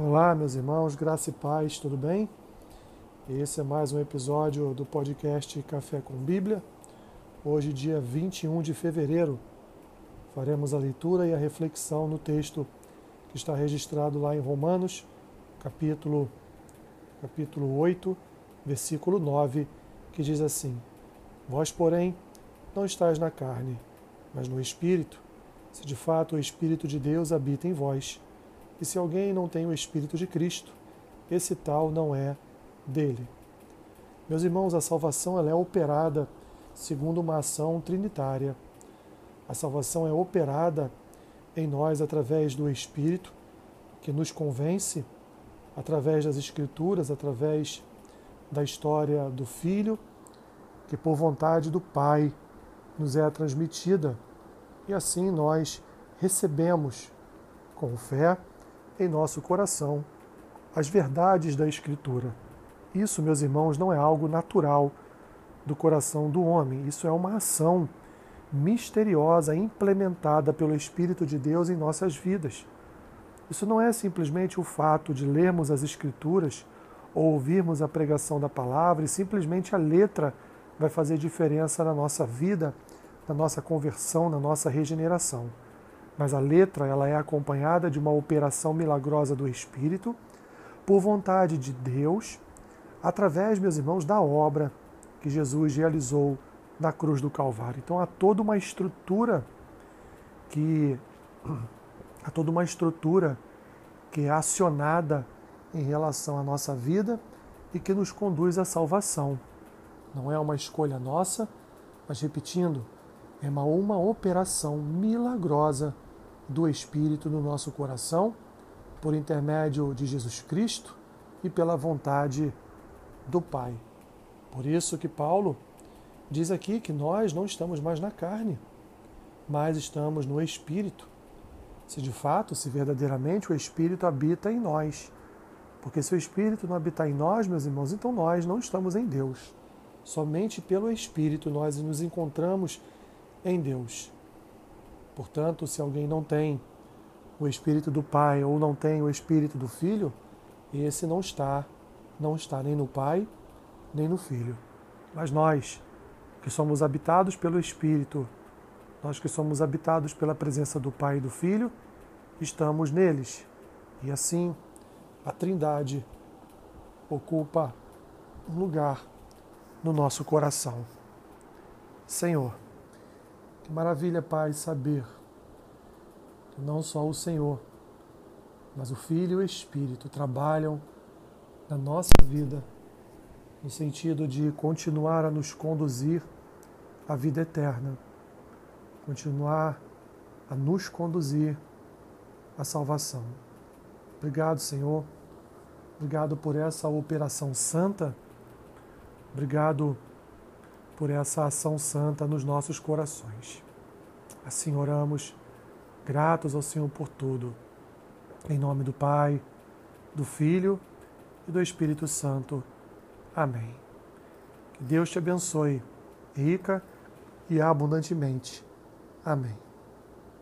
Olá, meus irmãos, graça e paz, tudo bem? Esse é mais um episódio do podcast Café com Bíblia. Hoje, dia 21 de fevereiro, faremos a leitura e a reflexão no texto que está registrado lá em Romanos, capítulo, capítulo 8, versículo 9, que diz assim: Vós, porém, não estáis na carne, mas no Espírito, se de fato o Espírito de Deus habita em vós. E se alguém não tem o Espírito de Cristo, esse tal não é dele. Meus irmãos, a salvação ela é operada segundo uma ação trinitária. A salvação é operada em nós através do Espírito, que nos convence, através das Escrituras, através da história do Filho, que por vontade do Pai nos é transmitida. E assim nós recebemos com fé em nosso coração as verdades da Escritura. Isso, meus irmãos, não é algo natural do coração do homem, isso é uma ação misteriosa implementada pelo Espírito de Deus em nossas vidas. Isso não é simplesmente o fato de lermos as Escrituras ou ouvirmos a pregação da palavra e simplesmente a letra vai fazer diferença na nossa vida, na nossa conversão, na nossa regeneração mas a letra ela é acompanhada de uma operação milagrosa do Espírito, por vontade de Deus, através, meus irmãos, da obra que Jesus realizou na cruz do Calvário. Então há toda uma estrutura que há toda uma estrutura que é acionada em relação à nossa vida e que nos conduz à salvação. Não é uma escolha nossa, mas repetindo, é uma, uma operação milagrosa do Espírito no nosso coração, por intermédio de Jesus Cristo e pela vontade do Pai. Por isso que Paulo diz aqui que nós não estamos mais na carne, mas estamos no Espírito. Se de fato, se verdadeiramente o Espírito habita em nós. Porque se o Espírito não habitar em nós, meus irmãos, então nós não estamos em Deus. Somente pelo Espírito nós nos encontramos em Deus. Portanto, se alguém não tem o espírito do Pai ou não tem o espírito do Filho, esse não está, não está nem no Pai, nem no Filho. Mas nós, que somos habitados pelo Espírito, nós que somos habitados pela presença do Pai e do Filho, estamos neles. E assim, a Trindade ocupa um lugar no nosso coração. Senhor, que maravilha, Pai, saber que não só o Senhor, mas o Filho e o Espírito trabalham na nossa vida no sentido de continuar a nos conduzir à vida eterna, continuar a nos conduzir à salvação. Obrigado, Senhor. Obrigado por essa operação santa. Obrigado por essa ação santa nos nossos corações. Assim oramos, gratos ao Senhor por tudo. Em nome do Pai, do Filho e do Espírito Santo. Amém. Que Deus te abençoe rica e abundantemente. Amém.